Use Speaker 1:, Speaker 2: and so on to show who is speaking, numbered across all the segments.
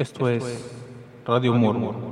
Speaker 1: Esto es Radio
Speaker 2: Murmur.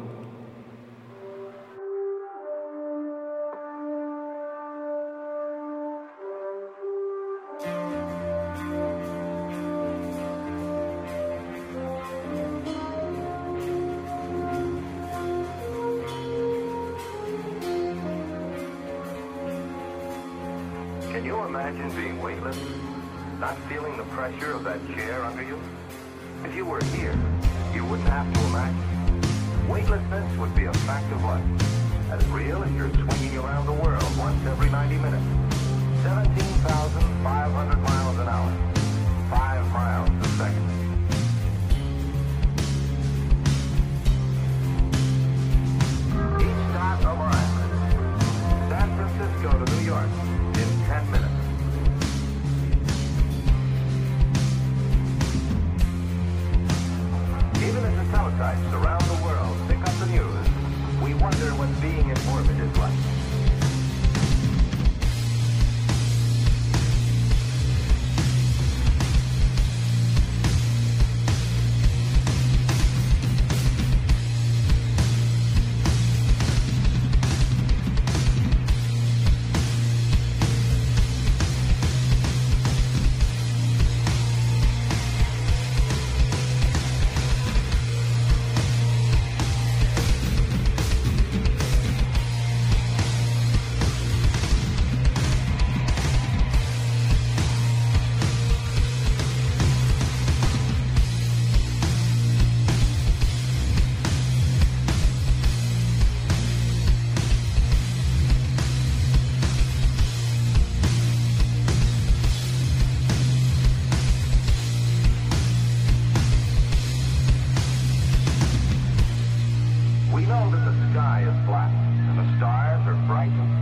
Speaker 2: We know that the sky is black and the stars are bright and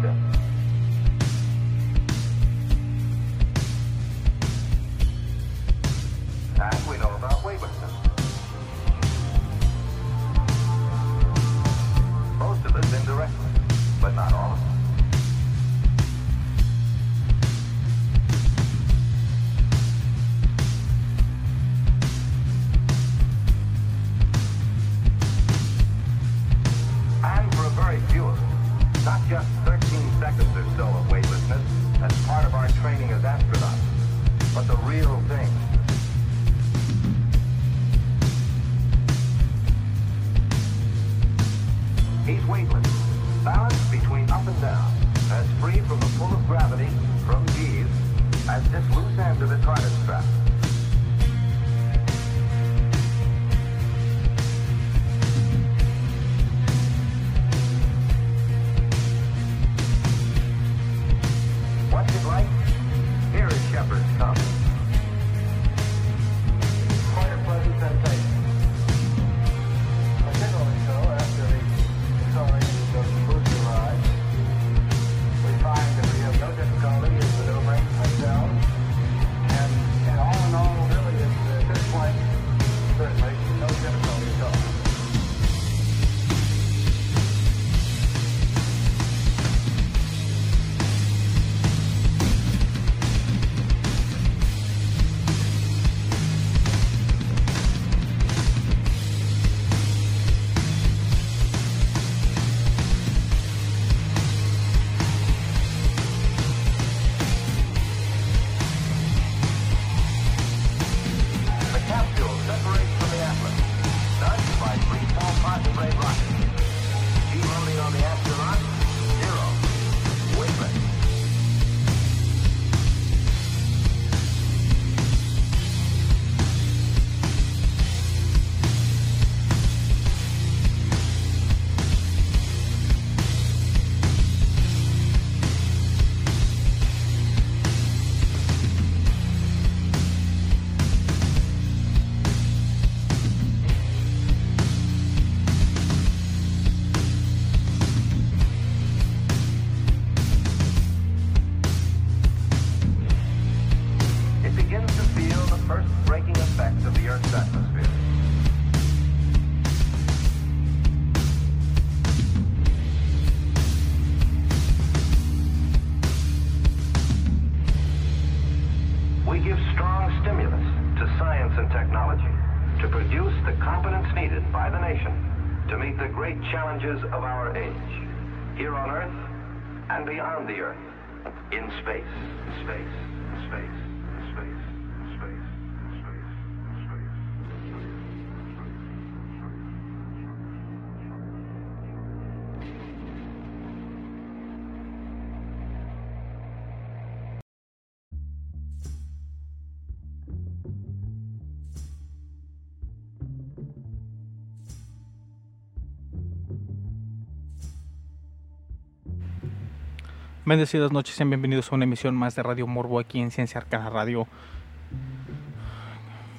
Speaker 1: Bendecidas noches, sean bienvenidos a una emisión más de Radio Morbo aquí en Ciencia Arcana Radio.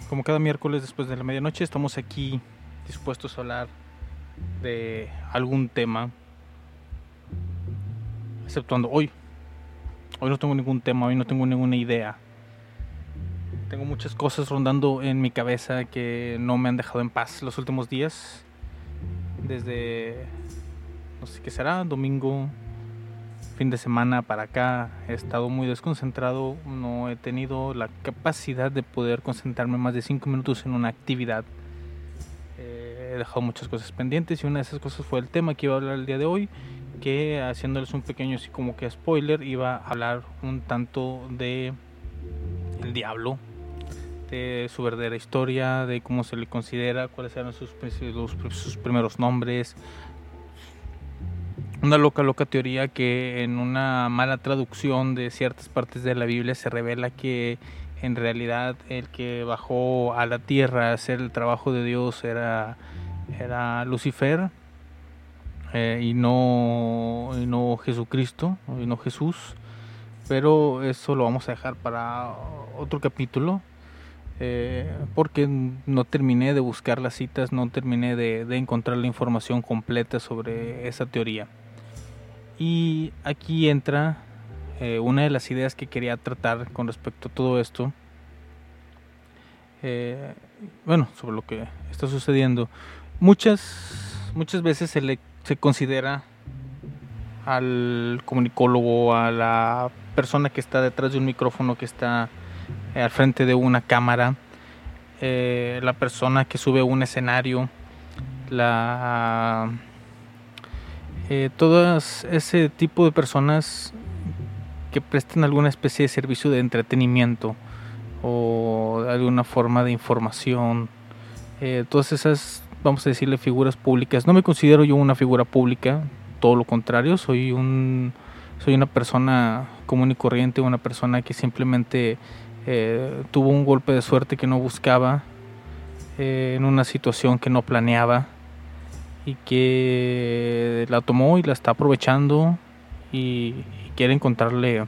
Speaker 1: Como cada miércoles después de la medianoche, estamos aquí dispuestos a hablar de algún tema, exceptuando hoy. Hoy no tengo ningún tema, hoy no tengo ninguna idea. Tengo muchas cosas rondando en mi cabeza que no me han dejado en paz los últimos días. Desde, no sé qué será, domingo, fin de semana para acá he estado muy desconcentrado, no he tenido la capacidad de poder concentrarme más de 5 minutos en una actividad. Eh, he dejado muchas cosas pendientes y una de esas cosas fue el tema que iba a hablar el día de hoy, que haciéndoles un pequeño así como que spoiler, iba a hablar un tanto de el diablo, de su verdadera historia, de cómo se le considera, cuáles eran sus, sus primeros nombres, una loca, loca teoría que en una mala traducción de ciertas partes de la Biblia se revela que en realidad el que bajó a la tierra a hacer el trabajo de Dios era, era Lucifer eh, y, no, no Jesucristo y no Jesús. Pero eso lo vamos a dejar para otro capítulo. eh, porque no terminé de buscar las citas, no terminé de, de encontrar la información completa sobre esa teoría. Y aquí entra eh, una de las ideas que quería tratar con respecto a todo esto. Eh, bueno, sobre lo que está sucediendo. Muchas, muchas veces se le se considera al comunicólogo, a la persona que está detrás de un micrófono, que está eh, al frente de una cámara, la persona que sube un escenario, la eh, todas ese tipo de personas que prestan alguna especie de servicio de entretenimiento o alguna forma de información, eh, todas esas, vamos a decirle, figuras públicas. No me considero yo una figura pública, todo lo contrario, soy un soy una persona común y corriente, una persona que simplemente eh, tuvo un golpe de suerte que no buscaba, eh, en una situación que no planeaba y que la tomó y la está aprovechando y, quiere encontrarle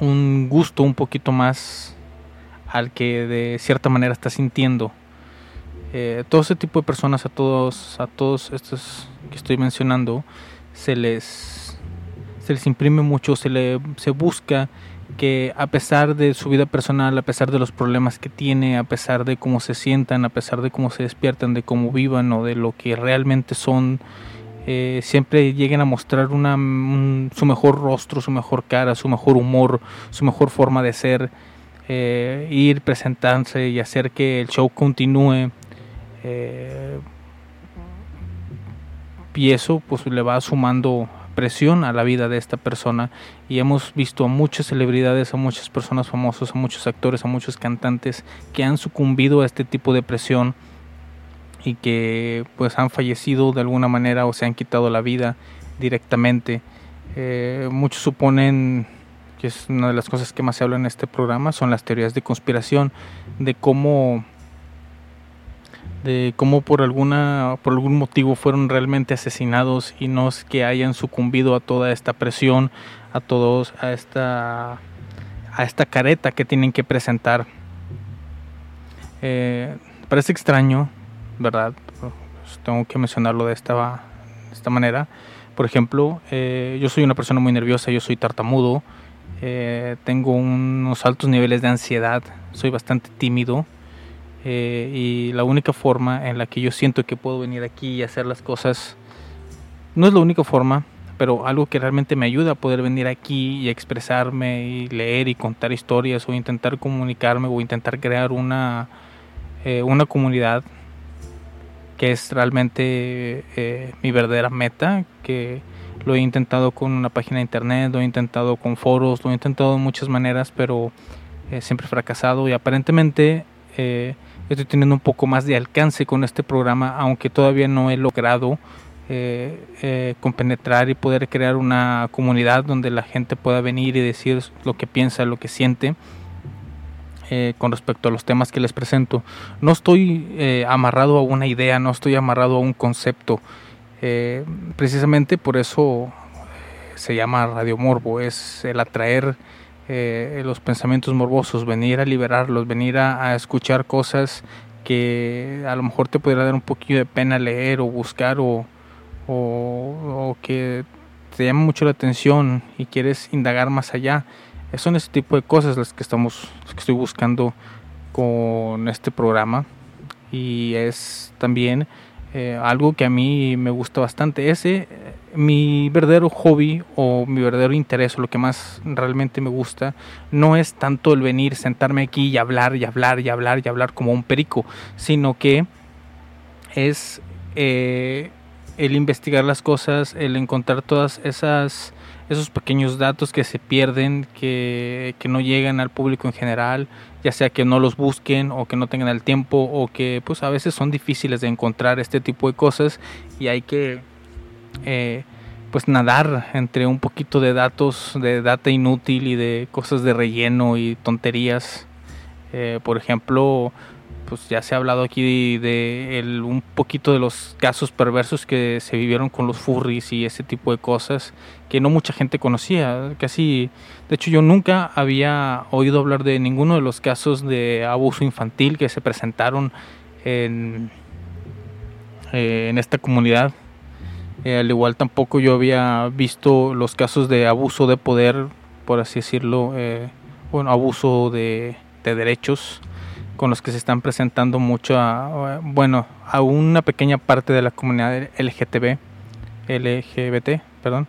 Speaker 1: un gusto un poquito más al que de cierta manera está sintiendo. Eh, todo ese tipo de personas, a todos, a todos estos que estoy mencionando, se les, se les imprime mucho, se, le, se busca que a pesar de su vida personal, a pesar de los problemas que tiene, a pesar de cómo se sientan, a pesar de cómo se despiertan, de cómo vivan o de lo que realmente son, eh, siempre lleguen a mostrar una, un- su mejor rostro, su mejor cara, su mejor humor, su mejor forma de ser, eh, ir, presentarse y hacer que el show continúe. eh, y eso pues le va sumando presión a la vida de esta persona y hemos visto a muchas celebridades, a muchas personas famosas, a muchos actores, a muchos cantantes que han sucumbido a este tipo de presión y que pues han fallecido de alguna manera o se han quitado la vida directamente. Eh, muchos suponen que es una de las cosas que más se habla en este programa son las teorías de conspiración de cómo de cómo por alguna por algún motivo fueron realmente asesinados y no es que hayan sucumbido a toda esta presión, a todos a esta a esta careta que tienen que presentar. Eh, parece extraño, ¿verdad? Pues tengo que mencionarlo de esta, esta manera. Por ejemplo, eh, yo soy una persona muy nerviosa, yo soy tartamudo, eh, tengo unos altos niveles de ansiedad, soy bastante tímido eh, y la única forma en la que yo siento que puedo venir aquí y hacer las cosas, no es la única forma, pero algo que realmente me ayuda a poder venir aquí y expresarme y leer y contar historias o intentar comunicarme o intentar crear una eh, una comunidad que es realmente eh, mi verdadera meta, que lo he intentado con una página de internet, lo he intentado con foros, lo he intentado de muchas maneras, pero eh, siempre he fracasado y aparentemente estoy teniendo un poco más de alcance con este programa, aunque todavía no he logrado compenetrar y poder crear una comunidad donde la gente pueda venir y decir lo que piensa, lo que siente eh, con respecto a los temas que les presento. No estoy eh, amarrado a una idea, no estoy amarrado a un concepto. Eh, precisamente por eso se llama Radio Morbo, es el atraer los pensamientos morbosos, venir a liberarlos, venir a, escuchar cosas que a lo mejor te pudiera dar un poquito de pena leer o buscar o, o que te llama mucho la atención y quieres indagar más allá. Son ese tipo de cosas las que estamos que estoy buscando con este programa. Y es también eh, algo que a mí me gusta bastante. Ese mi verdadero hobby o mi verdadero interés o lo que más realmente me gusta no es tanto el venir sentarme aquí y hablar y hablar y hablar y hablar como un perico sino que es eh, el investigar las cosas el encontrar todas esas esos pequeños datos que se pierden, que, no llegan al público en general, ya sea que no los busquen o que no tengan el tiempo o que pues a veces son difíciles de encontrar este tipo de cosas y hay que eh, pues nadar entre un poquito de datos, de data inútil y de cosas de relleno y tonterías. Eh, por ejemplo, pues ya se ha hablado aquí de, un poquito de los casos perversos que se vivieron con los furries y ese tipo de cosas que no mucha gente conocía. Casi, de hecho, yo nunca había oído hablar de ninguno de los casos de abuso infantil que se presentaron en, eh, en esta comunidad. Eh, al igual tampoco yo había visto los casos de abuso de poder, por así decirlo, eh, bueno, abuso de, de derechos con los que se están presentando mucho a, bueno, a una pequeña parte de la comunidad LGTB, LGBT, perdón,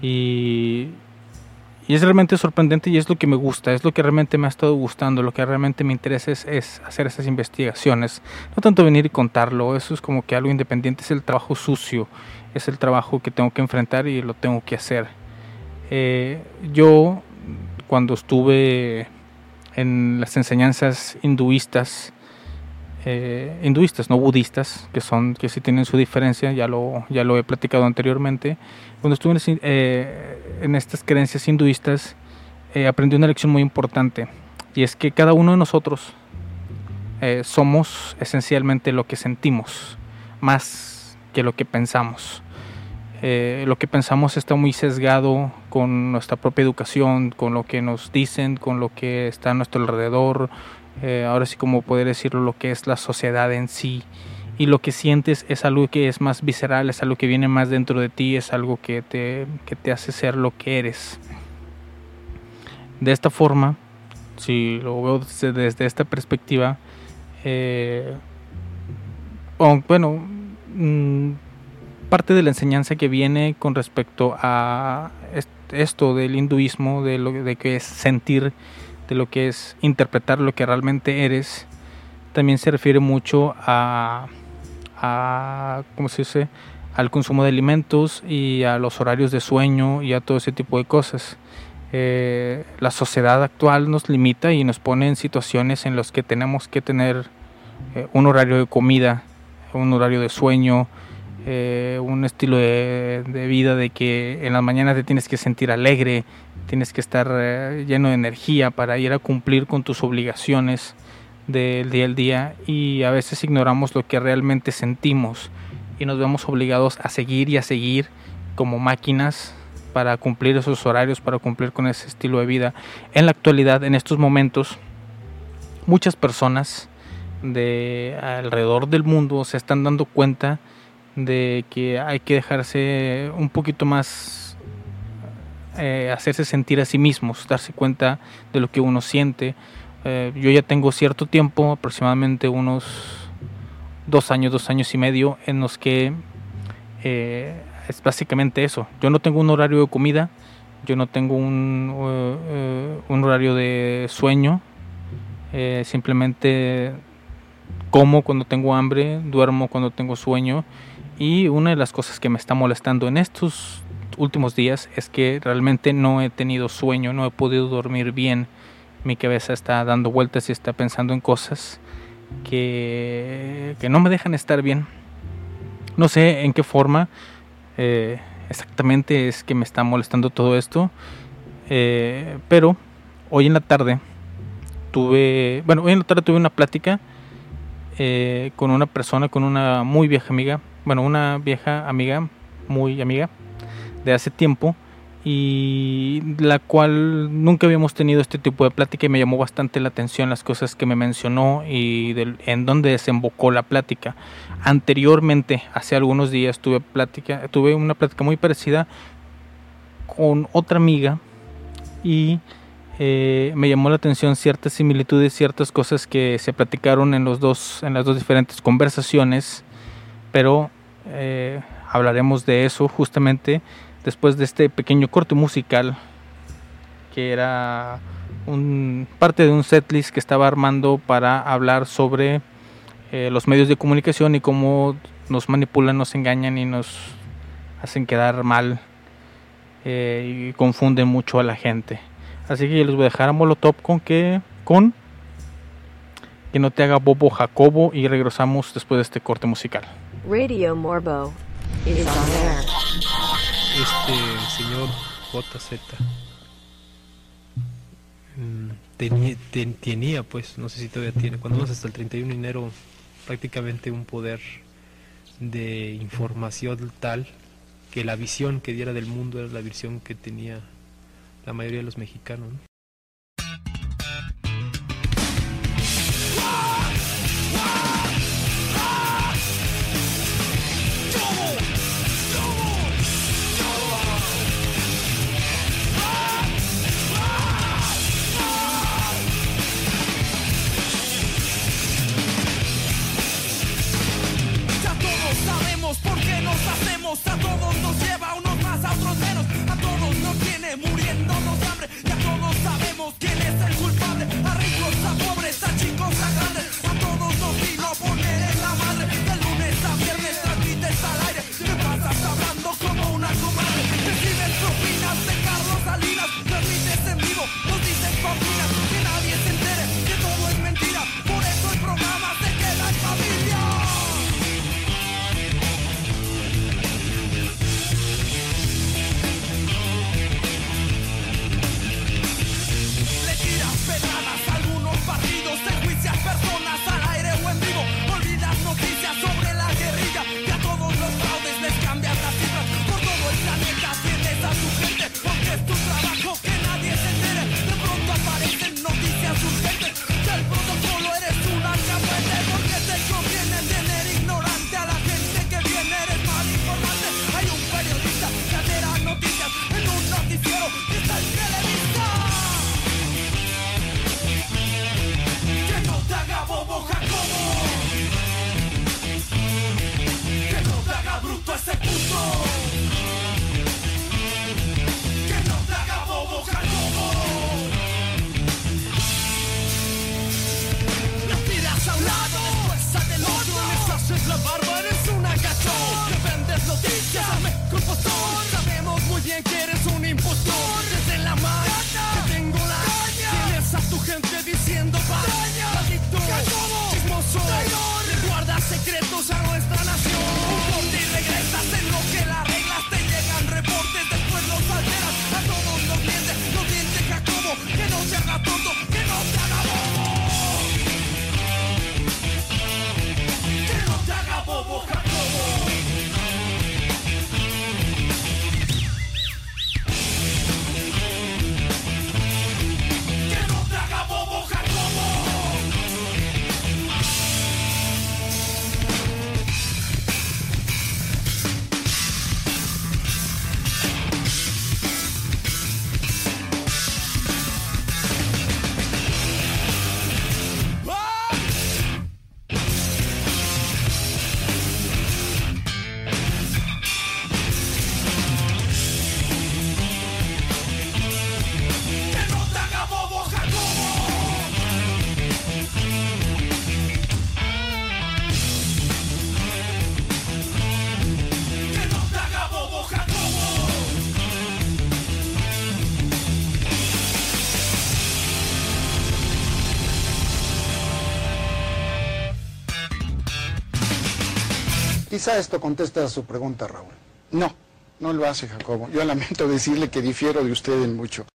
Speaker 1: y, y, es realmente sorprendente y es lo que me gusta, es lo que realmente me ha estado gustando, lo que realmente me interesa es, hacer esas investigaciones, no tanto venir y contarlo, eso es como que algo independiente, es el trabajo sucio, es el trabajo que tengo que enfrentar y lo tengo que hacer. Eh, yo cuando estuve en las enseñanzas hinduistas, eh, hinduistas, no budistas, que son que sí tienen su diferencia, ya lo, ya lo he platicado anteriormente. Cuando estuve en, eh, en estas creencias hinduistas, eh, aprendí una lección muy importante, y es que cada uno de nosotros somos esencialmente lo que sentimos, más que lo que pensamos. Eh, lo que pensamos está muy sesgado con nuestra propia educación, con lo que nos dicen, con lo que está a nuestro alrededor, eh, ahora sí como poder decirlo, lo que es la sociedad en sí. Y lo que sientes es algo que es más visceral, es algo que viene más dentro de ti, es algo que te, que te hace ser lo que eres. De esta forma, si lo veo desde, esta perspectiva, eh, bueno, mm, parte de la enseñanza que viene con respecto a esto del hinduismo, de lo de que es sentir, de lo que es interpretar lo que realmente eres, también se refiere mucho a, ¿cómo se dice? al consumo de alimentos y a los horarios de sueño y a todo ese tipo de cosas. Eh, la sociedad actual nos limita y nos pone en situaciones en las que tenemos que tener eh, un horario de comida, un horario de sueño, eh, un estilo de, vida de que en las mañanas te tienes que sentir alegre, tienes que estar eh, lleno de energía para ir a cumplir con tus obligaciones del día al día y a veces ignoramos lo que realmente sentimos y nos vemos obligados a seguir y a seguir como máquinas para cumplir esos horarios, para cumplir con ese estilo de vida. En la actualidad, en estos momentos, muchas personas de alrededor del mundo se están dando cuenta de que hay que dejarse un poquito más, eh, hacerse sentir a sí mismos, darse cuenta de lo que uno siente. Eh, yo ya tengo cierto tiempo, aproximadamente unos dos años, dos años y medio, en los que eh, es básicamente eso. Yo no tengo un horario de comida, yo no tengo un, un horario de sueño, simplemente como cuando tengo hambre, duermo cuando tengo sueño y una de las cosas que me está molestando en estos últimos días es que realmente no he tenido sueño, no he podido dormir bien. Mi cabeza está dando vueltas y está pensando en cosas que, que no me dejan estar bien. No sé en qué forma eh, exactamente es que me está molestando todo esto. Eh, pero hoy en la tarde tuve, bueno, hoy en la tarde tuve una plática eh, con una persona, con una muy vieja amiga, bueno, una vieja amiga, muy amiga de hace tiempo y la cual nunca habíamos tenido este tipo de plática y me llamó bastante la atención las cosas que me mencionó y en dónde desembocó la plática. Anteriormente, hace algunos días tuve plática, tuve una plática muy parecida con otra amiga y eh, me llamó la atención ciertas similitudes, ciertas cosas que se platicaron en los dos, en las dos diferentes conversaciones, pero eh, hablaremos de eso justamente después de este pequeño corte musical que era un, parte de un setlist que estaba armando para hablar sobre eh, los medios de comunicación y cómo nos manipulan, nos engañan y nos hacen quedar mal eh, y confunden mucho a la gente. Así que les voy a dejar a Molotov con que con que no te haga bobo Jacobo y regresamos después de este corte musical.
Speaker 3: Radio Morbo is on air.
Speaker 4: Este señor JZ mm, tenía, ten- tenía, pues, no sé si todavía tiene, cuando menos hasta el 31 de enero, prácticamente un poder de información tal que la visión que diera del mundo era la visión que tenía la mayoría de los mexicanos. ¿no?
Speaker 5: Sabemos por qué nos hacemos, a todos nos lleva unos más, a otros menos, a todos nos tiene muriéndonos hazme compostor Sabemos muy bien que eres un impostor. Desde la mano que tengo la Tienes a tu gente diciendo va. Maldito, chismoso Le guardas secretos a nuestra nación. Corte y regresas en lo que las reglas te llegan. Reportes Después los alteras, a todos los mientes No miente Jacobo, que no se haga tonto
Speaker 6: Quizá esto contesta a su pregunta, Raúl. No, no lo hace, Jacobo. Yo lamento decirle que difiero de usted en mucho.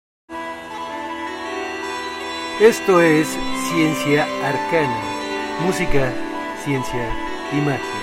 Speaker 7: Esto es Ciencia Arcana, música, ciencia y magia.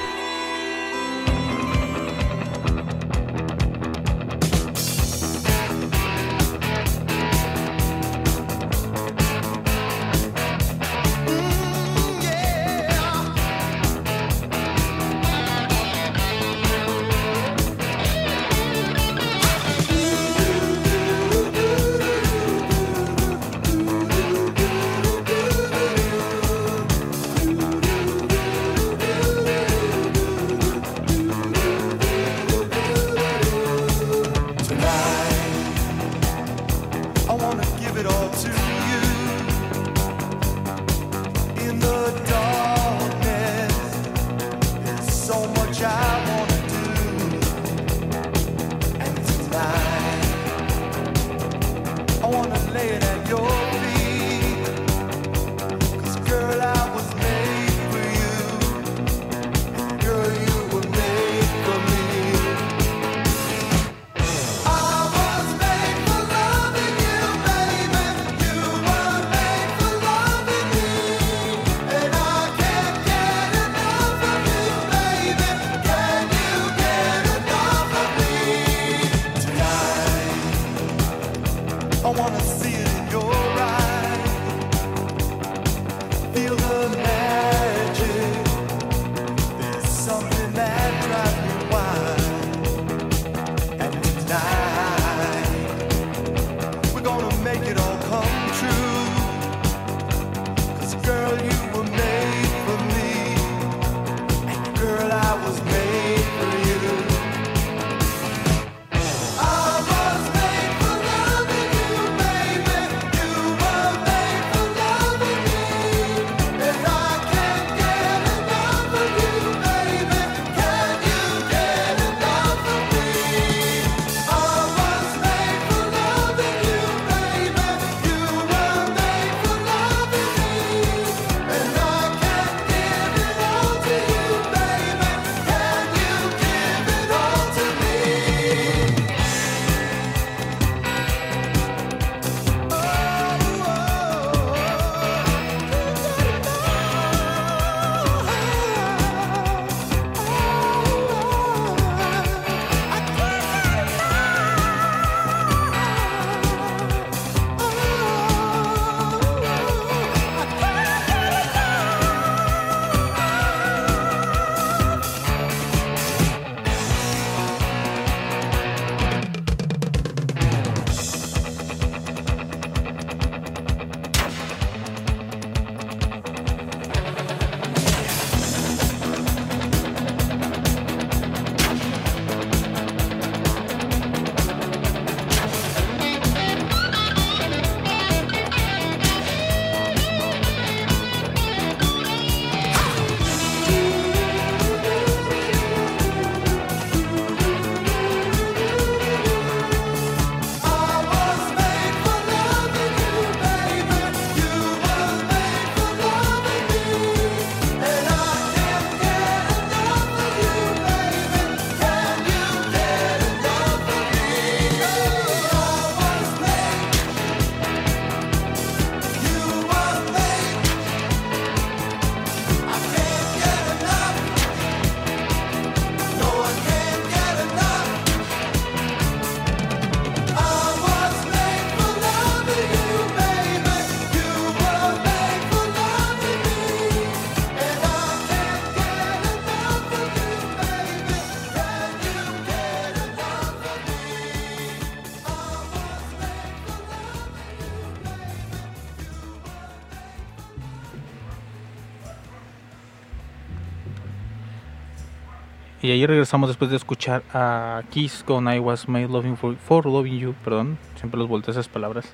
Speaker 1: regresamos después de escuchar a Kiss con I Was Made Loving for, Loving You. Perdón, siempre los volteo esas palabras.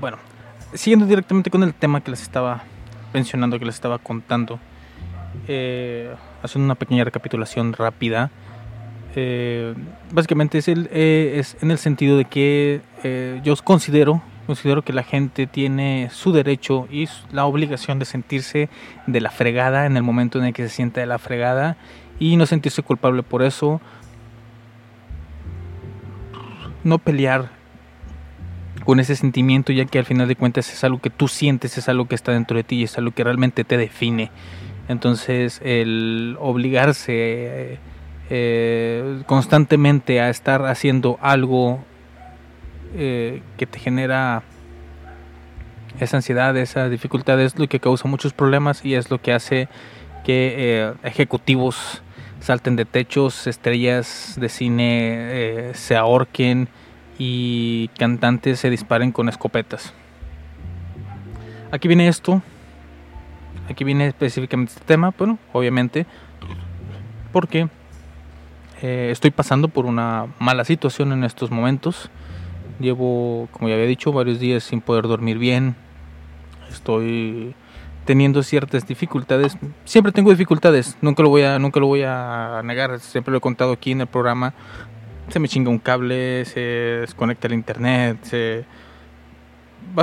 Speaker 1: Bueno, siguiendo directamente con el tema que les estaba mencionando, que les estaba contando. Eh, haciendo una pequeña recapitulación rápida. Eh, básicamente es, el, eh, es en el sentido de que eh, yo considero, considero que la gente tiene su derecho y la obligación de sentirse de la fregada en el momento en el que se sienta de la fregada y no sentirse culpable por eso. No pelear con ese sentimiento, ya que al final de cuentas es algo que tú sientes, es algo que está dentro de ti y es algo que realmente te define. Entonces, el obligarse eh, constantemente a estar haciendo algo eh, que te genera esa ansiedad, esa dificultad es lo que causa muchos problemas y es lo que hace que eh, ejecutivos salten de techos, estrellas de cine se ahorquen y cantantes se disparen con escopetas. Aquí viene esto, aquí viene específicamente este tema, bueno, obviamente, porque eh, estoy pasando por una mala situación en estos momentos. Llevo, como ya había dicho, varios días sin poder dormir bien. Estoy teniendo ciertas dificultades. Siempre tengo dificultades, nunca lo voy a, nunca lo voy a negar. Siempre lo he contado aquí en el programa. Se me chinga un cable, se desconecta el internet, se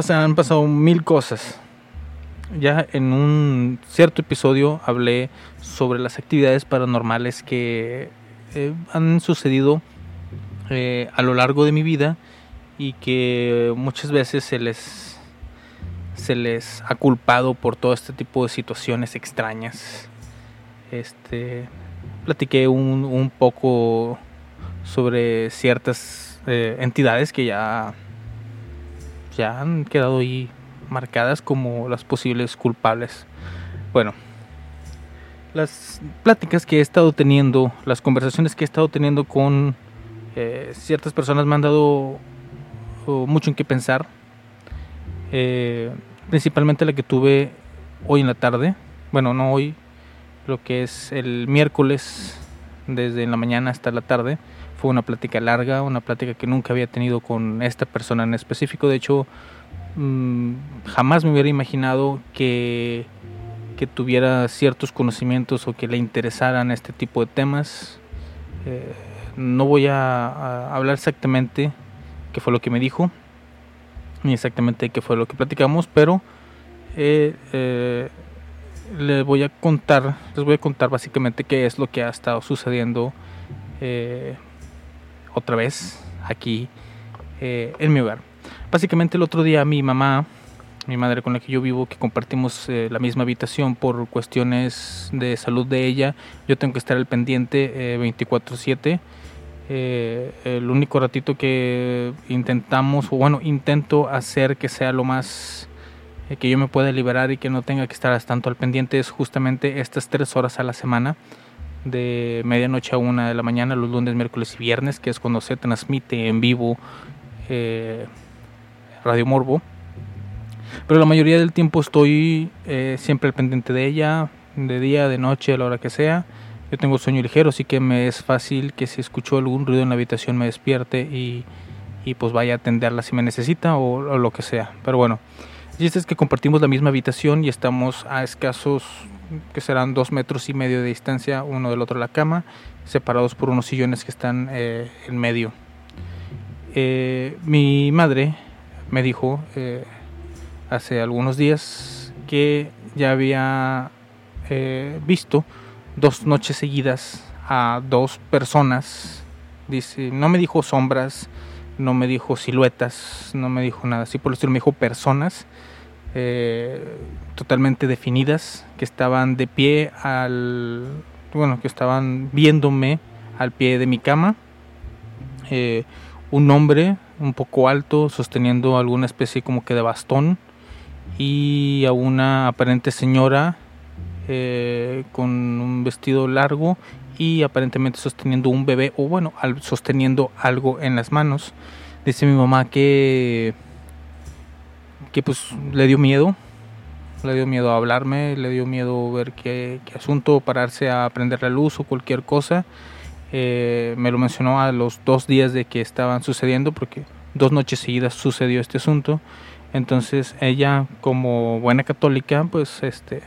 Speaker 1: han pasado mil cosas. Ya en un cierto episodio hablé sobre las actividades paranormales que eh, han sucedido eh, a lo largo de mi vida y que muchas veces se les se les ha culpado por todo este tipo de situaciones extrañas. Este platiqué un, poco sobre ciertas eh, entidades que ya ya han quedado ahí marcadas como las posibles culpables. Bueno, las pláticas que he estado teniendo, las conversaciones que he estado teniendo con eh, ciertas personas me han dado oh, mucho en qué pensar. Eh, principalmente la que tuve hoy en la tarde, bueno, no hoy, lo que es el miércoles, desde la mañana hasta la tarde. Fue una plática larga, una plática que nunca había tenido con esta persona en específico. De hecho, mm, jamás me hubiera imaginado que que tuviera ciertos conocimientos o que le interesaran este tipo de temas. Eh, no voy a, hablar exactamente qué fue lo que me dijo, exactamente qué fue lo que platicamos, pero eh, eh, les voy a contar, les voy a contar básicamente qué es lo que ha estado sucediendo otra vez aquí en mi hogar. Básicamente el otro día mi mamá mi madre con la que yo vivo, que compartimos eh, la misma habitación por cuestiones de salud de ella. Yo tengo que estar al pendiente 24/7. Eh, eh, el único ratito que intentamos, o bueno, intento hacer que sea lo más que yo me pueda liberar y que no tenga que estar tanto al pendiente es justamente estas tres horas a la semana de medianoche a una de la mañana los lunes, miércoles y viernes, que es cuando se transmite en vivo Radio Morbo. Pero la mayoría del tiempo estoy eh, siempre al pendiente de ella, de día, de noche, a la hora que sea. Yo tengo sueño ligero, así que me es fácil que si escucho algún ruido en la habitación me despierte y, y pues vaya a atenderla si me necesita o, lo que sea. Pero bueno, y es que compartimos la misma habitación y estamos a escasos que serán dos metros y medio de distancia uno del otro de la cama, separados por unos sillones que están eh, en medio. Eh, mi madre me dijo hace algunos días que ya había eh, visto dos noches seguidas a dos personas. Dice, no me dijo sombras, no me dijo siluetas, no me dijo nada así por el estilo, me dijo personas eh, totalmente definidas que estaban de pie al, bueno, que estaban viéndome al pie de mi cama. Eh, un hombre un poco alto sosteniendo alguna especie como que de bastón y a una aparente señora eh, con un vestido largo y aparentemente sosteniendo un bebé o bueno, sosteniendo algo en las manos. Dice mi mamá que que pues le dio miedo, le dio miedo a hablarme, le dio miedo ver qué, asunto, pararse a prender la luz o cualquier cosa. Eh, me lo mencionó a los dos días de que estaban sucediendo porque dos noches seguidas sucedió este asunto entonces ella como buena católica pues este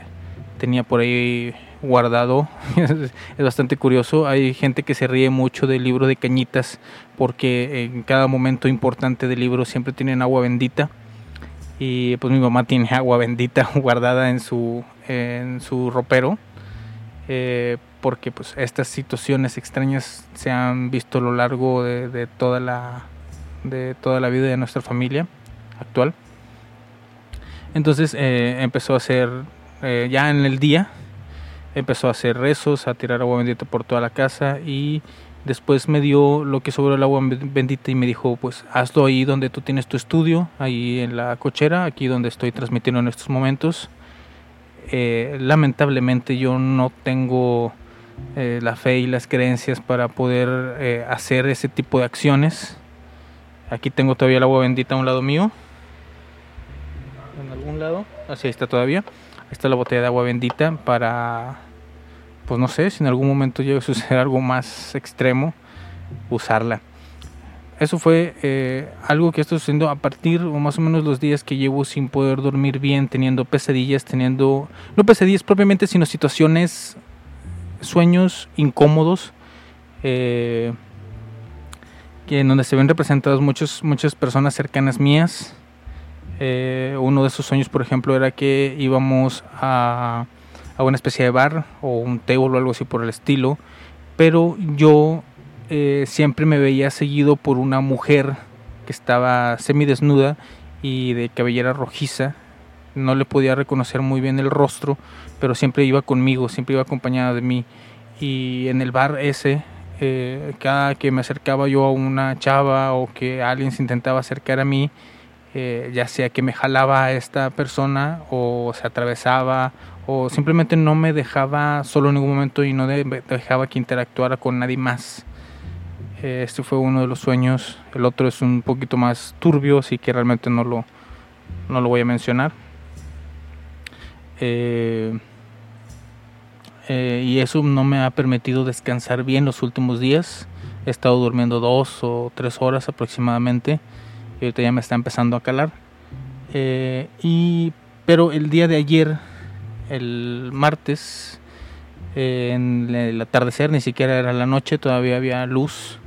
Speaker 1: tenía por ahí guardado, es bastante curioso, hay gente que se ríe mucho del libro de cañitas porque en cada momento importante del libro siempre tienen agua bendita y pues mi mamá tiene agua bendita guardada en su, en su ropero. Eh, porque pues estas situaciones extrañas se han visto a lo largo de, toda la de toda la vida de nuestra familia actual. Entonces eh, empezó a hacer, eh, ya en el día, empezó a hacer rezos, a tirar agua bendita por toda la casa y después me dio lo que sobró el agua bendita y me dijo, pues hazlo ahí donde tú tienes tu estudio, ahí en la cochera, aquí donde estoy transmitiendo en estos momentos. Eh, lamentablemente yo no tengo eh, la fe y las creencias para poder hacer ese tipo de acciones. Aquí tengo todavía el agua bendita a un lado mío. En algún lado. Así está todavía. Ahí está la botella de agua bendita para, pues no sé, si en algún momento llega a suceder algo más extremo, usarla. Eso fue eh, algo que estoy sucediendo a partir o más o menos los días que llevo sin poder dormir bien, teniendo pesadillas, teniendo, no pesadillas propiamente, sino situaciones, sueños incómodos. Eh, en donde se ven representadas muchas personas cercanas mías. Eh, uno de esos sueños, por ejemplo, era que íbamos a, a una especie de bar o un table o algo así por el estilo, pero yo eh, siempre me veía seguido por una mujer que estaba semidesnuda y de cabellera rojiza. No le podía reconocer muy bien el rostro, pero siempre iba conmigo, siempre iba acompañada de mí. Y en el bar ese eh, cada que me acercaba yo a una chava o que alguien se intentaba acercar a mí, eh, ya sea que me jalaba esta persona o se atravesaba o simplemente no me dejaba solo en ningún momento y no de- dejaba que interactuara con nadie más. Eh, este fue uno de los sueños. El otro es un poquito más turbio, así que realmente no lo, no lo voy a mencionar. Eh, eh, y eso no me ha permitido descansar bien los últimos días. He estado durmiendo dos o tres horas aproximadamente y ahorita ya me está empezando a calar. Eh, y, pero el día de ayer, el martes, eh, en el atardecer, ni siquiera era la noche, todavía había luz.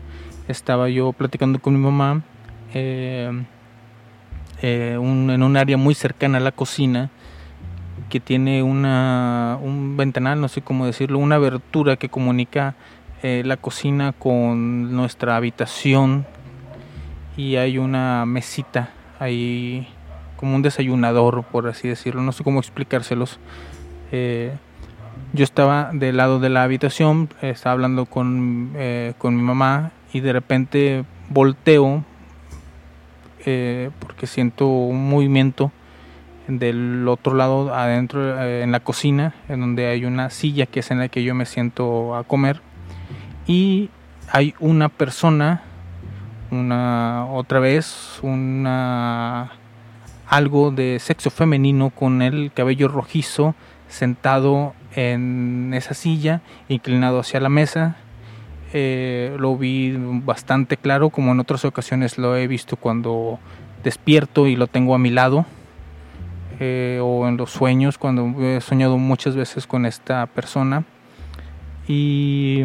Speaker 1: Estaba yo platicando con mi mamá eh, en un área muy cercana a la cocina que tiene una, un ventanal, no sé cómo decirlo, una abertura que comunica la cocina con nuestra habitación y hay una mesita ahí como un desayunador, por así decirlo, no sé cómo explicárselos. Eh, yo estaba del lado de la habitación, estaba hablando con, eh, con mi mamá y de repente volteo eh, porque siento un movimiento del otro lado adentro en la cocina en donde hay una silla que es en la que yo me siento a comer y hay una persona una otra vez una algo de sexo femenino con el cabello rojizo sentado en esa silla inclinado hacia la mesa. Eh, lo vi bastante claro como en otras ocasiones lo he visto cuando despierto y lo tengo a mi lado eh, o en los sueños cuando he soñado muchas veces con esta persona. Y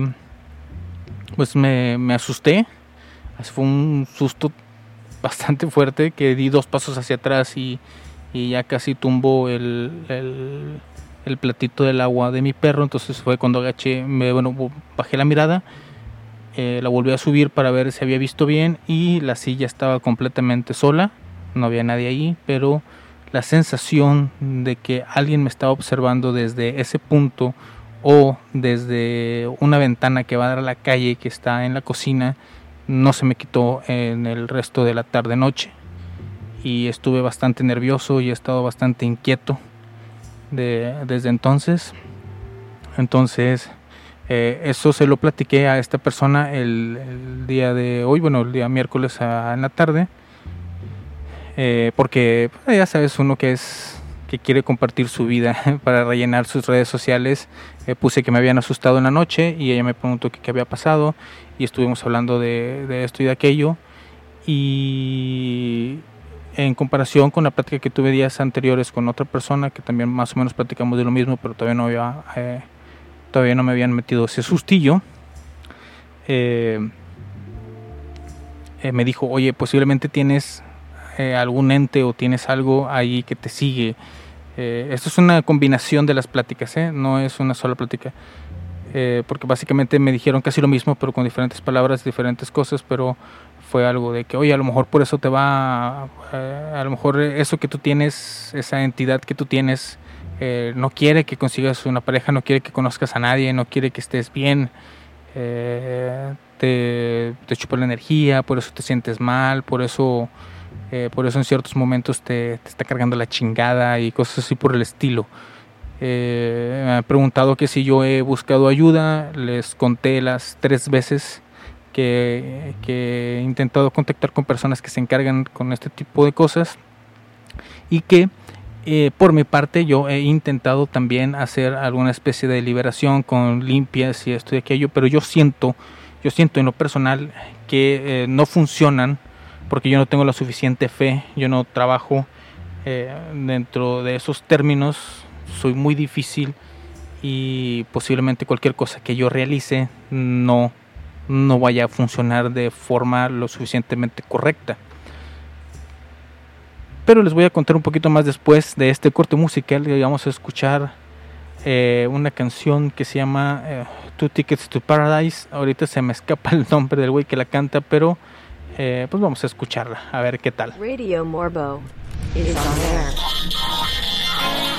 Speaker 1: pues me, asusté fue un susto bastante fuerte que di dos pasos hacia atrás y, y ya casi tumbó el, el, platito del agua de mi perro. Entonces fue cuando agaché me, bueno bajé la mirada eh, la volví a subir para ver si había visto bien y la silla estaba completamente sola no había nadie ahí pero la sensación de que alguien me estaba observando desde ese punto o desde una ventana que va a dar a la calle que está en la cocina no se me quitó en el resto de la tarde noche y estuve bastante nervioso y he estado bastante inquieto de- desde entonces. Entonces eh, eso se lo platiqué a esta persona el, el día de hoy bueno el día miércoles a- en la tarde. Eh, porque pues, ya sabes uno que es que quiere compartir su vida para rellenar sus redes sociales Eh, puse que me habían asustado en la noche y ella me preguntó qué había pasado y estuvimos hablando de, de esto y de aquello y en comparación con la plática que tuve días anteriores con otra persona que también más o menos platicamos de lo mismo pero todavía no había eh, todavía no me habían metido ese sustillo eh, eh, me dijo oye posiblemente tienes eh, algún ente o tienes algo ahí que te sigue. Eh, esto es una combinación de las pláticas, ¿eh? no es una sola plática. eh, porque básicamente me dijeron casi lo mismo, pero con diferentes palabras, diferentes cosas, pero fue algo de que, oye, a lo mejor por eso te va, eh, a lo mejor eso que tú tienes, esa entidad que tú tienes, eh, no quiere que consigas una pareja, no quiere que conozcas a nadie, no quiere que estés bien, eh, te, te chupa la energía, por eso te sientes mal, por eso, eh, por eso en ciertos momentos te, te está cargando la chingada y cosas así por el estilo. Eh, me han preguntado que si yo he buscado ayuda, les conté las tres veces que, que he intentado contactar con personas que se encargan con este tipo de cosas y que eh, por mi parte yo he intentado también hacer alguna especie de liberación con limpias y esto y aquello, pero yo siento, yo siento en lo personal que eh, no funcionan porque yo no tengo la suficiente fe, yo no trabajo eh, dentro de esos términos, soy muy difícil y posiblemente cualquier cosa que yo realice no, no vaya a funcionar de forma lo suficientemente correcta pero les voy a contar un poquito más después de este corte musical y vamos a escuchar eh, una canción que se llama eh, Two Tickets to Paradise. Ahorita se me escapa el nombre del güey que la canta, pero eh, pues vamos a escucharla, a ver qué tal.
Speaker 3: Radio Morbo is on air.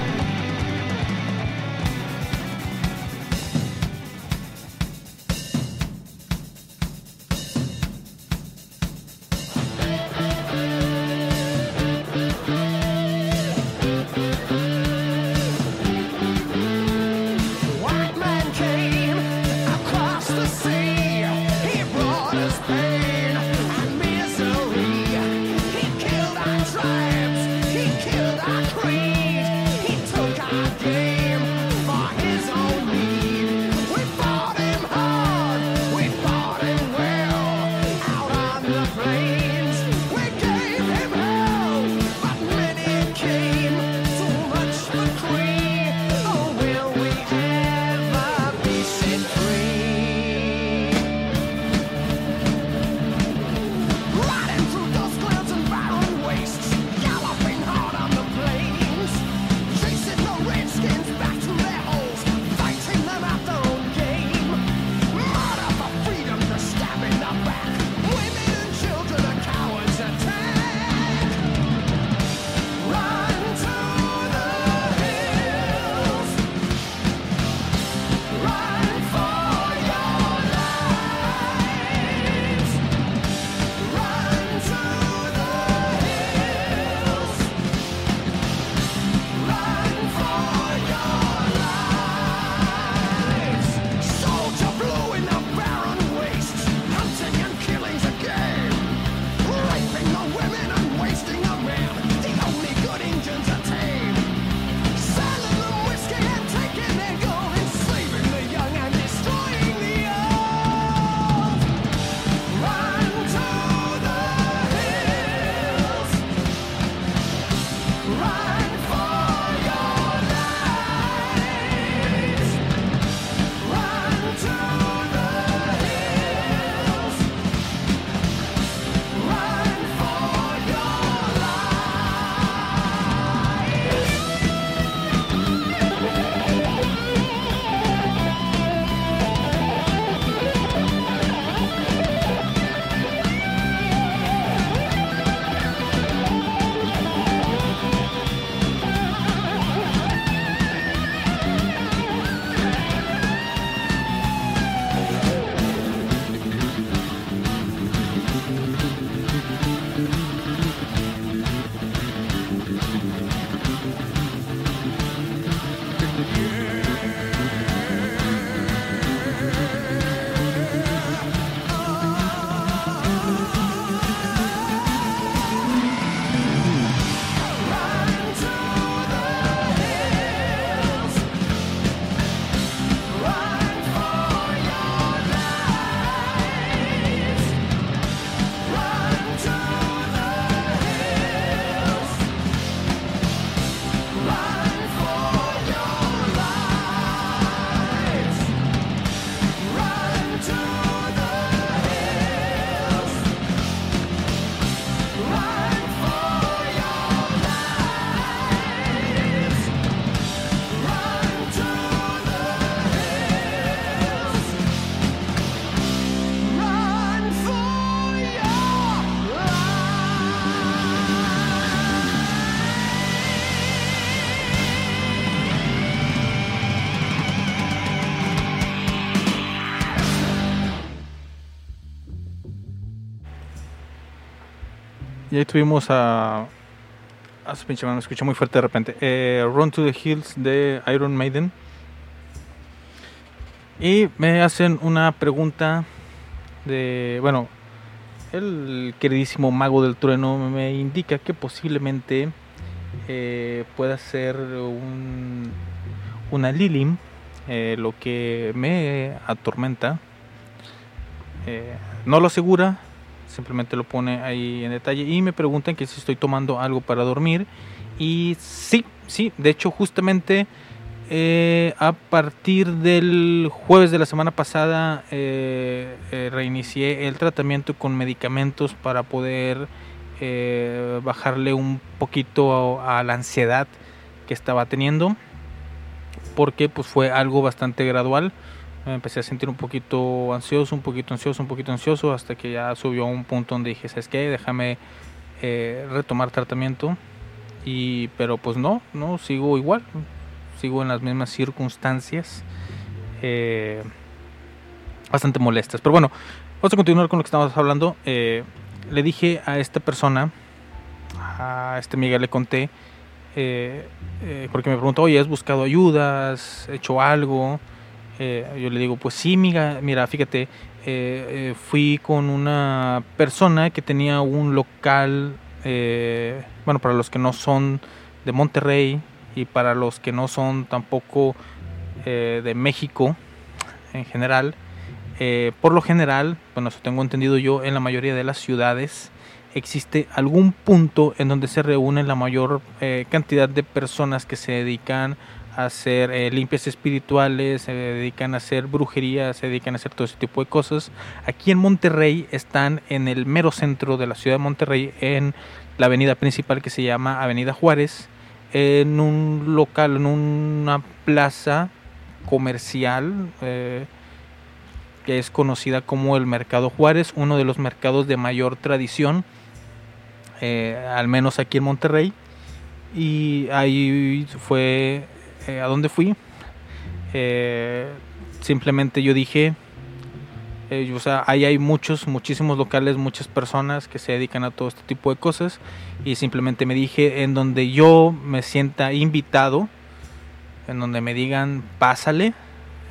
Speaker 8: Run
Speaker 1: Y ahí tuvimos a. A su pinche mano, me escuché muy fuerte de repente. Eh, Run to the Hills de Iron Maiden. Y me hacen una pregunta de. Bueno, el queridísimo Mago del Trueno me indica que posiblemente eh, pueda ser un, una Lilim, eh, lo que me atormenta. No lo asegura, simplemente lo pone ahí en detalle y me preguntan que si estoy tomando algo para dormir. Y sí, sí, de hecho justamente eh, a partir del jueves de la semana pasada eh, eh, reinicié el tratamiento con medicamentos para poder bajarle un poquito a, a la ansiedad que estaba teniendo porque pues fue algo bastante gradual me empecé a sentir un poquito ansioso, un poquito ansioso, un poquito ansioso, hasta que ya subió a un punto donde dije, ¿sabes qué? Déjame eh, retomar tratamiento. Y, pero pues no, no, sigo igual, sigo en las mismas circunstancias. eh, bastante molestas. Pero bueno, vamos a continuar con lo que estamos hablando. Eh, le dije a esta persona, a este Miguel le conté, eh, porque me preguntó, oye, ¿has buscado ayudas? ¿Has hecho algo? Eh, yo le digo, pues sí, mira, mira fíjate, eh, eh, fui con una persona que tenía un local, bueno, para los que no son de Monterrey y para los que no son tampoco de México en general, por lo general, bueno, eso tengo entendido yo, en la mayoría de las ciudades existe algún punto en donde se reúnen la mayor cantidad de personas que se dedican a hacer eh, limpias espirituales, se dedican a hacer brujería, se dedican a hacer todo ese tipo de cosas. Aquí en Monterrey están en el mero centro de la ciudad de Monterrey, en la avenida principal que se llama Avenida Juárez, en un local, en una plaza comercial. eh, que es conocida como el Mercado Juárez, uno de los mercados de mayor tradición, eh, al menos aquí en Monterrey. Y ahí fue eh, a donde fui. Eh, simplemente yo dije, eh, o sea, ahí hay muchos, muchísimos locales, muchas personas que se dedican a todo este tipo de cosas. Y simplemente me dije, en donde yo me sienta invitado, en donde me digan, pásale,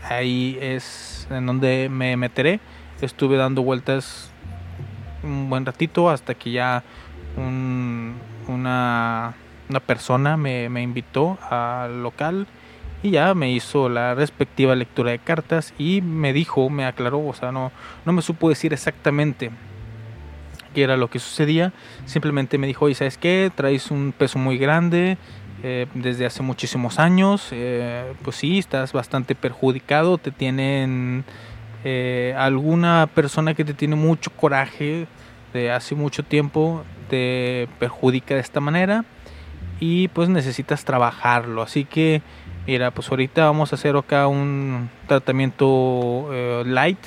Speaker 1: ahí es en donde me meteré. Estuve dando vueltas un buen ratito hasta que ya un- una, una persona me, me invitó al local y ya me hizo la respectiva lectura de cartas y me dijo, me aclaró, o sea, no, no me supo decir exactamente qué era lo que sucedía, simplemente me dijo, oye, ¿sabes qué? Traes un peso muy grande, eh, desde hace muchísimos años, eh, pues sí, estás bastante perjudicado, te tienen eh, alguna persona que te tiene mucho coraje de hace mucho tiempo, te perjudica de esta manera y pues necesitas trabajarlo, así que mira, pues ahorita vamos a hacer acá un tratamiento eh, light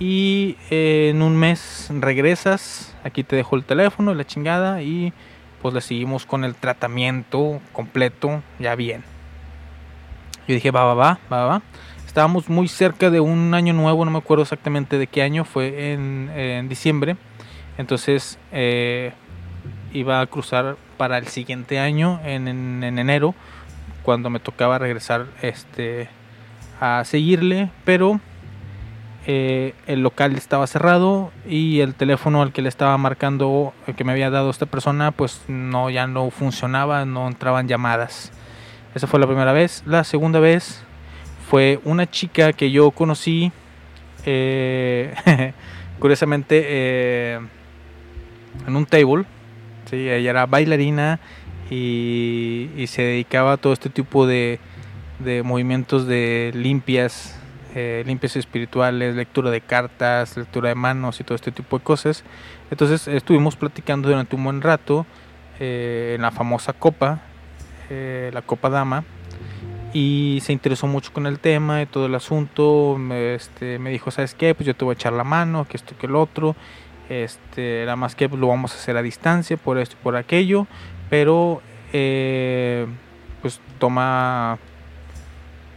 Speaker 1: y eh, en un mes regresas, aquí te dejo el teléfono, la chingada y pues le seguimos con el tratamiento completo, ya bien. Yo dije, va, va, va, va, va. Estábamos muy cerca de un año nuevo, no me acuerdo exactamente de qué año, fue en, diciembre. Entonces eh, iba a cruzar para el siguiente año, en, en- en enero, cuando me tocaba regresar este, a seguirle, pero eh, el local estaba cerrado y el teléfono al que le estaba marcando el que me había dado esta persona pues no ya no funcionaba no entraban llamadas. Esa fue la primera vez. La segunda vez fue una chica que yo conocí eh, curiosamente eh, en un table sí ella era bailarina y, y se dedicaba a todo este tipo de, de movimientos de limpias eh, limpias espirituales, lectura de cartas, lectura de manos y todo este tipo de cosas. Entonces estuvimos platicando durante un buen rato eh, en la famosa copa, eh, la copa dama, y se interesó mucho con el tema y todo el asunto. Me, este, me dijo, ¿sabes qué? Pues yo te voy a echar la mano, que esto, que el otro. Este, era más que lo vamos a hacer a distancia, por esto y por aquello, pero eh, pues toma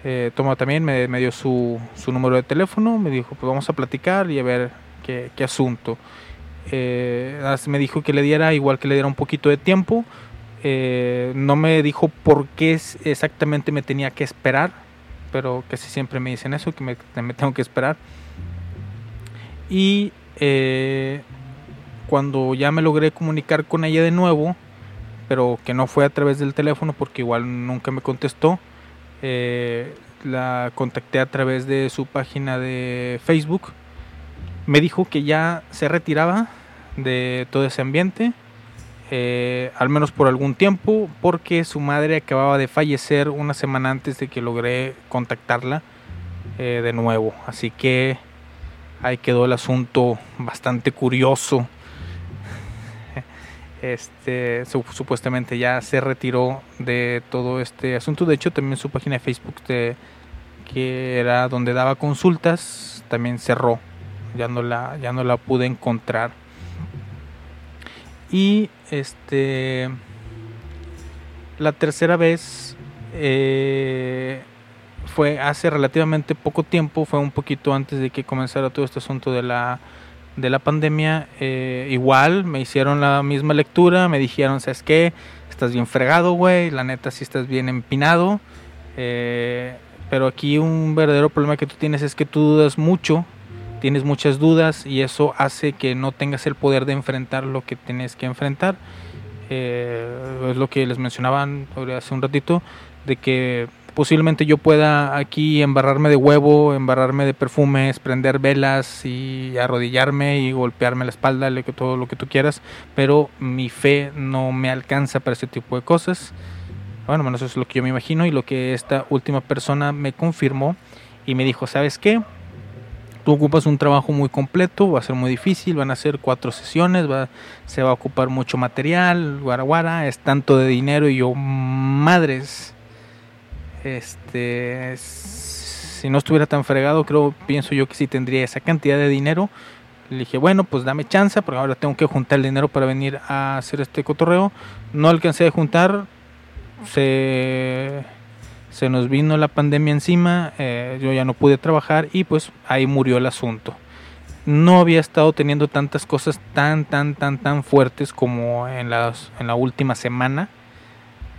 Speaker 1: eh, toma también, me, me dio su, su número de teléfono, me dijo, pues vamos a platicar y a ver qué, qué asunto. Eh, me dijo que le diera, igual que le diera un poquito de tiempo. Eh, no me dijo por qué exactamente me tenía que esperar, pero casi siempre me dicen eso, que me, me tengo que esperar. Y eh, cuando ya me logré comunicar con ella de nuevo, pero que no fue a través del teléfono porque igual nunca me contestó, eh, la contacté a través de su página de Facebook. Me dijo que ya se retiraba de todo ese ambiente, eh, al menos por algún tiempo, porque su madre acababa de fallecer una semana antes de que logré contactarla de nuevo. Así que ahí quedó el asunto bastante curioso. Este, su- supuestamente ya se retiró de todo este asunto. De hecho, también su página de Facebook, que era donde daba consultas, también cerró. Ya no la, ya no la pude encontrar. Y este. La tercera vez eh, fue hace relativamente poco tiempo, fue un poquito antes de que comenzara todo este asunto de la, de la pandemia. Eh, igual me hicieron la misma lectura, me dijeron, ¿sabes qué? Estás bien fregado, güey, la neta sí estás bien empinado. Eh, pero aquí un verdadero problema que tú tienes es que tú dudas mucho, tienes muchas dudas y eso hace que no tengas el poder de enfrentar lo que tienes que enfrentar. Eh, es lo que les mencionaban hace un ratito, de que posiblemente yo pueda aquí embarrarme de huevo, embarrarme de perfumes, prender velas y arrodillarme y golpearme la espalda, lo que, todo lo que tú quieras, pero mi fe no me alcanza para ese tipo de cosas. Bueno, bueno, eso es lo que yo me imagino y lo que esta última persona me confirmó y me dijo, ¿sabes qué? Tú ocupas un trabajo muy completo, va a ser muy difícil, van a ser cuatro sesiones, va, se va a ocupar mucho material, guaraguara, es tanto de dinero y yo, madres, este, si no estuviera tan fregado, creo, pienso yo que sí tendría esa cantidad de dinero. Le dije, bueno, pues dame chance, porque ahora tengo que juntar el dinero para venir a hacer este cotorreo. No alcancé a juntar, se, nos vino la pandemia encima, eh, yo ya no pude trabajar y pues ahí murió el asunto. No había estado teniendo tantas cosas tan, tan, tan, tan fuertes como en, las, en la última semana.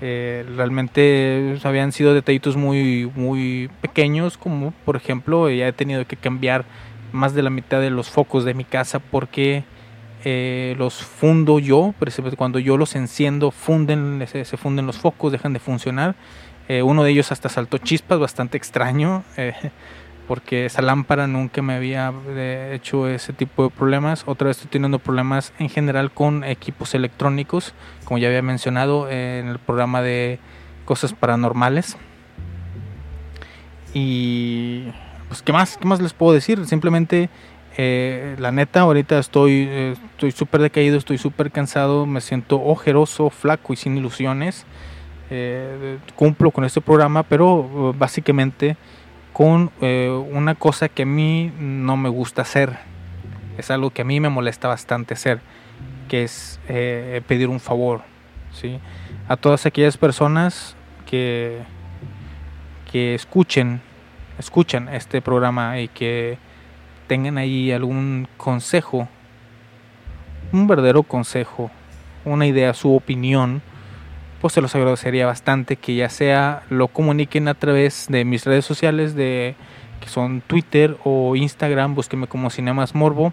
Speaker 1: Eh, realmente habían sido detallitos muy, muy pequeños, como por ejemplo, ya he tenido que cambiar más de la mitad de los focos de mi casa porque eh, los fundo yo, ejemplo, cuando yo los enciendo, funden, se, funden los focos, dejan de funcionar. Eh, uno de ellos hasta saltó chispas, bastante extraño, porque esa lámpara nunca me había hecho ese tipo de problemas. Otra vez estoy teniendo problemas en general con equipos electrónicos, como ya había mencionado en el programa de cosas paranormales. Y pues qué más, qué más les puedo decir, simplemente eh, la neta, ahorita estoy eh, estoy súper decaído, estoy súper cansado, me siento ojeroso, flaco y sin ilusiones. Eh, cumplo con este programa, pero básicamente con eh, una cosa que a mí no me gusta hacer. Es algo que a mí me molesta bastante hacer, que es eh, pedir un favor. ¿sí? A todas aquellas personas que, que escuchen, escuchan este programa y que tengan ahí algún consejo, un verdadero consejo, una idea, su opinión, pues se los agradecería bastante que ya sea lo comuniquen a través de mis redes sociales de que son Twitter o Instagram, búsquenme como Cinemas Morbo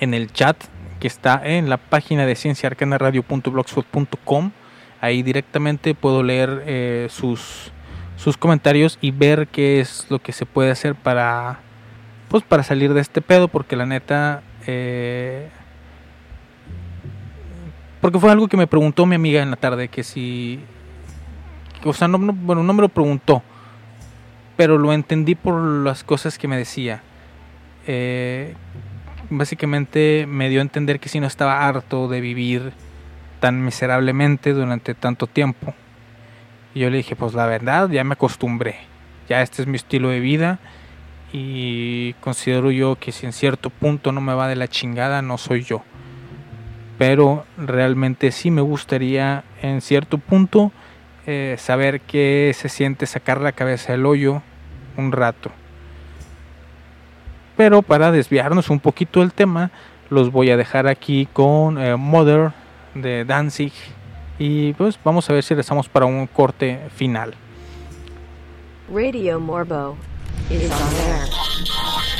Speaker 1: en el chat que está en la página de cienciaarcanaradio.blogspot.com. Ahí directamente puedo leer eh, sus sus comentarios y ver qué es lo que se puede hacer para pues para salir de este pedo porque la neta eh, porque fue algo que me preguntó mi amiga en la tarde que si o sea no, no- bueno no me lo preguntó pero lo entendí por las cosas que me decía. Eh, básicamente me dio a entender que si no estaba harto de vivir tan miserablemente durante tanto tiempo. Y yo le dije pues la verdad ya me acostumbré. Ya este es mi estilo de vida y considero yo que si en cierto punto no me va de la chingada no soy yo pero realmente sí me gustaría en cierto punto eh, saber qué se siente sacar la cabeza del hoyo un rato. Pero para desviarnos un poquito del tema, los voy a dejar aquí con eh, Mother de Danzig y pues vamos a ver si regresamos para un corte final.
Speaker 3: Radio Morbo is on air.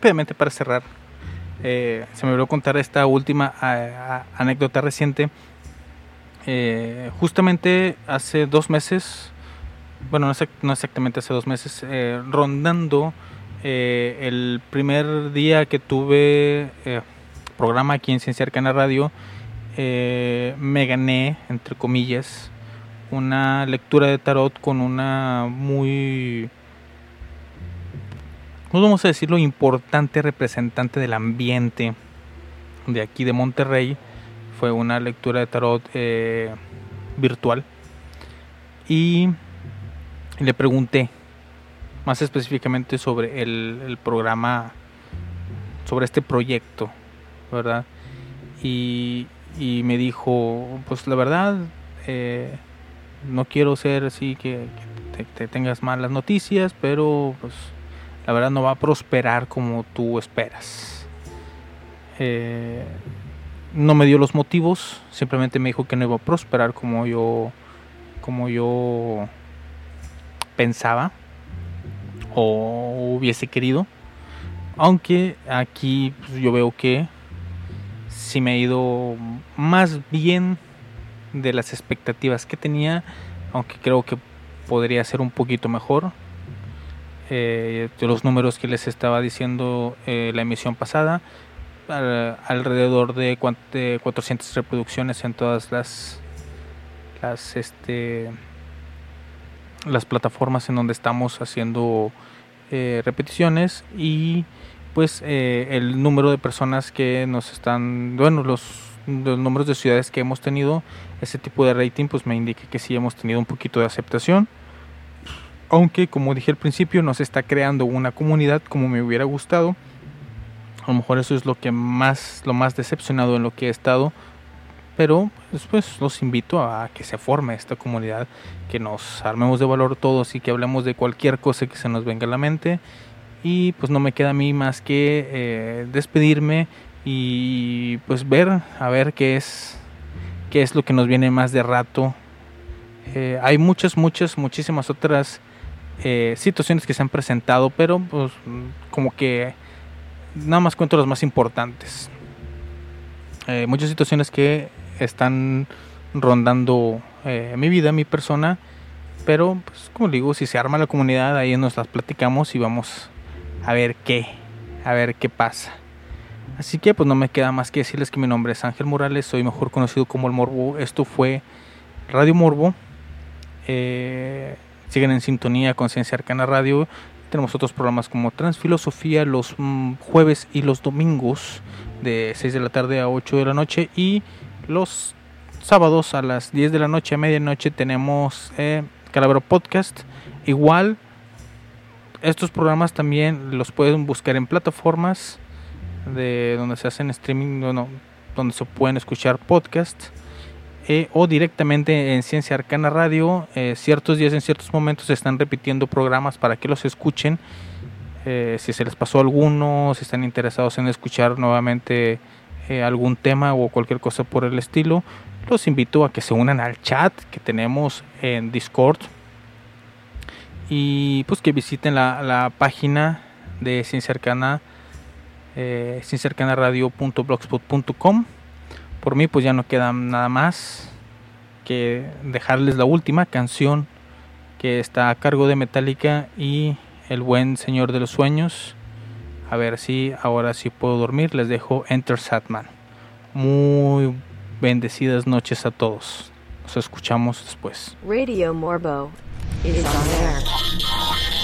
Speaker 1: rápidamente para cerrar, eh, se me olvidó contar esta última a- anécdota reciente. Eh, justamente hace dos meses, bueno, no, exac- no exactamente hace dos meses, eh, rondando eh, el primer día que tuve eh, programa aquí en Ciencia Arcana Radio, eh, me gané, entre comillas, una lectura de tarot con una muy no vamos a decirlo, importante representante del ambiente de aquí de Monterrey. Fue una lectura de tarot eh, virtual. Y le pregunté más específicamente sobre el, programa, sobre este proyecto, ¿verdad? Y, y me dijo, pues la verdad, eh, no quiero ser así que, te tengas malas noticias, pero pues la verdad no va a prosperar como tú esperas. Eh, no me dio los motivos, simplemente me dijo que no iba a prosperar como yo, como yo pensaba o hubiese querido. Aunque aquí pues, yo veo que sí me ha ido más bien de las expectativas que tenía, aunque creo que podría ser un poquito mejor eh, de los números que les estaba diciendo eh, la emisión pasada, al- alrededor de, de 400 reproducciones en todas las las este las plataformas en donde estamos haciendo eh, repeticiones y pues eh, el número de personas que nos están bueno los, los números de ciudades que hemos tenido ese tipo de rating pues me indica que sí hemos tenido un poquito de aceptación aunque como dije al principio no se está creando una comunidad como me hubiera gustado. A lo mejor eso es lo que más lo más decepcionado en lo que he estado. Pero después los invito a que se forme esta comunidad que nos armemos de valor todos y que hablemos de cualquier cosa que se nos venga a la mente. Y pues no me queda a mí más que eh, despedirme y pues ver a ver qué es qué es lo que nos viene más de rato. Eh, hay muchas muchas muchísimas otras eh, situaciones que se han presentado pero pues como que nada más cuento las más importantes. Eh, muchas situaciones que están rondando eh, mi vida mi persona pero pues como digo si se arma la comunidad ahí nos las platicamos y vamos a ver qué a ver qué pasa. Así que pues no me queda más que decirles que mi nombre es Ángel Morales soy mejor conocido como el Morbo. Esto fue Radio Morbo. Eh, siguen en sintonía con Ciencia Arcana Radio Tenemos otros programas como Transfilosofía los mm, jueves y los domingos de 6 de la tarde a 8 de la noche y los sábados a las 10 de la noche a medianoche tenemos eh, Calavero Podcast. Igual, estos programas también los pueden buscar en plataformas de donde se hacen streaming, bueno, donde se pueden escuchar podcasts. Eh, o directamente en Ciencia Arcana Radio. eh, ciertos días, en ciertos momentos, se están repitiendo programas para que los escuchen. Eh, si se les pasó alguno, si están interesados en escuchar nuevamente algún tema o cualquier cosa por el estilo, los invito a que se unan al chat que tenemos en Discord y pues que visiten la, página de Ciencia Arcana, eh. Por mí pues ya no queda nada más que dejarles la última canción que está a cargo de Metallica y el buen Señor de los Sueños. A ver si ahora sí puedo dormir. Les dejo Enter Satman. Muy bendecidas noches a todos. Nos escuchamos después.
Speaker 3: Radio Morbo is on.